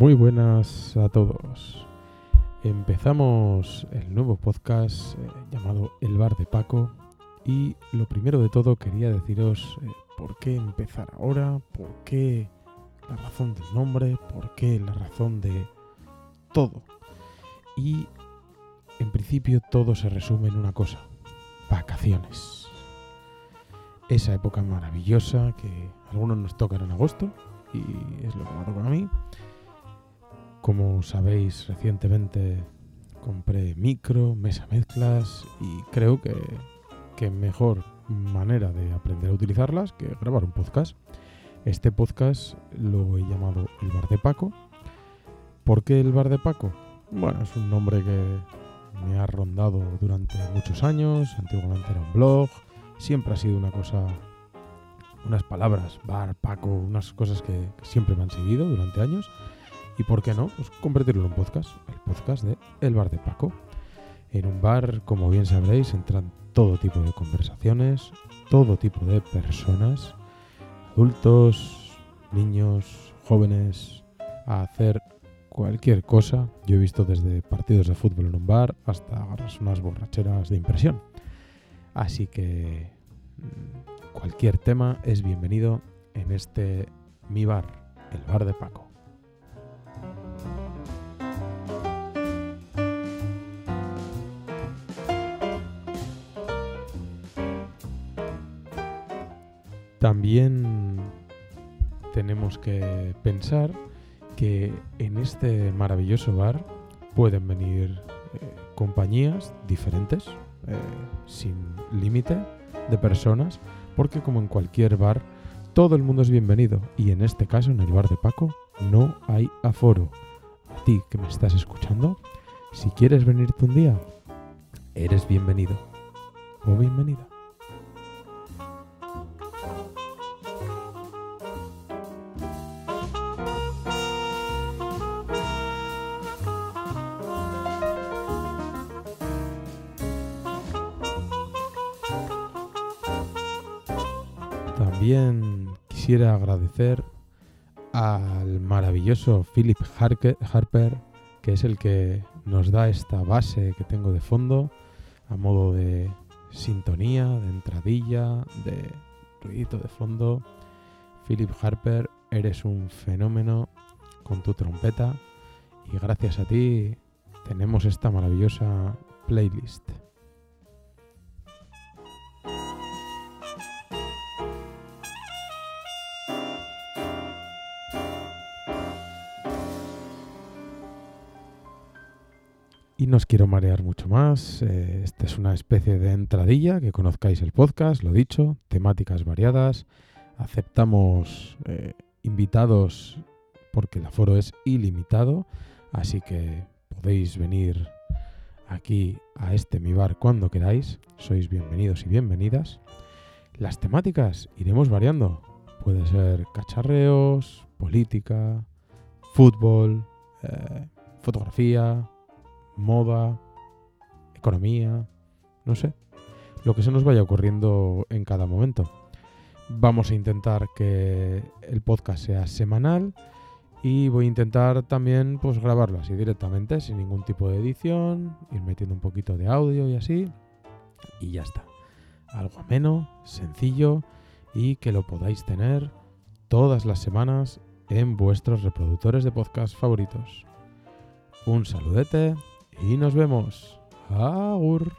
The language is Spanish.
Muy buenas a todos. Empezamos el nuevo podcast eh, llamado El Bar de Paco y lo primero de todo quería deciros eh, por qué empezar ahora, por qué la razón del nombre, por qué la razón de todo. Y en principio todo se resume en una cosa, vacaciones. Esa época maravillosa que algunos nos tocan en agosto y es lo que me toca a mí. Como sabéis, recientemente compré micro, mesa mezclas y creo que, que mejor manera de aprender a utilizarlas que grabar un podcast. Este podcast lo he llamado El Bar de Paco. ¿Por qué El Bar de Paco? Bueno, es un nombre que me ha rondado durante muchos años. Antiguamente era un blog. Siempre ha sido una cosa, unas palabras, bar, Paco, unas cosas que, que siempre me han seguido durante años. Y por qué no, pues convertirlo en un podcast, el podcast de El Bar de Paco. En un bar, como bien sabréis, entran todo tipo de conversaciones, todo tipo de personas, adultos, niños, jóvenes, a hacer cualquier cosa. Yo he visto desde partidos de fútbol en un bar hasta unas borracheras de impresión. Así que mm, cualquier tema es bienvenido en este mi bar, el bar de Paco. También tenemos que pensar que en este maravilloso bar pueden venir eh, compañías diferentes, eh, sin límite de personas, porque como en cualquier bar, todo el mundo es bienvenido. Y en este caso, en el bar de Paco, no hay aforo. A ti que me estás escuchando, si quieres venirte un día, eres bienvenido o bienvenida. También quisiera agradecer al maravilloso Philip Harper, que es el que nos da esta base que tengo de fondo, a modo de sintonía, de entradilla, de ruidito de fondo. Philip Harper, eres un fenómeno con tu trompeta y gracias a ti tenemos esta maravillosa playlist. Y no os quiero marear mucho más. eh, esta es una especie de entradilla, que conozcáis el podcast, lo dicho, temáticas variadas. Aceptamos eh, invitados porque el aforo es ilimitado, así que podéis venir aquí a este mi bar cuando queráis. Sois bienvenidos y bienvenidas. Las temáticas iremos variando. Puede ser cacharreos, política, fútbol, eh, fotografía, moda, economía, no sé, lo que se nos vaya ocurriendo en cada momento. Vamos a intentar que el podcast sea semanal y voy a intentar también pues grabarlo así directamente, sin ningún tipo de edición, ir metiendo un poquito de audio y así, y ya está. Algo ameno, sencillo y que lo podáis tener todas las semanas en vuestros reproductores de podcast favoritos. Un saludete y nos vemos. Agur.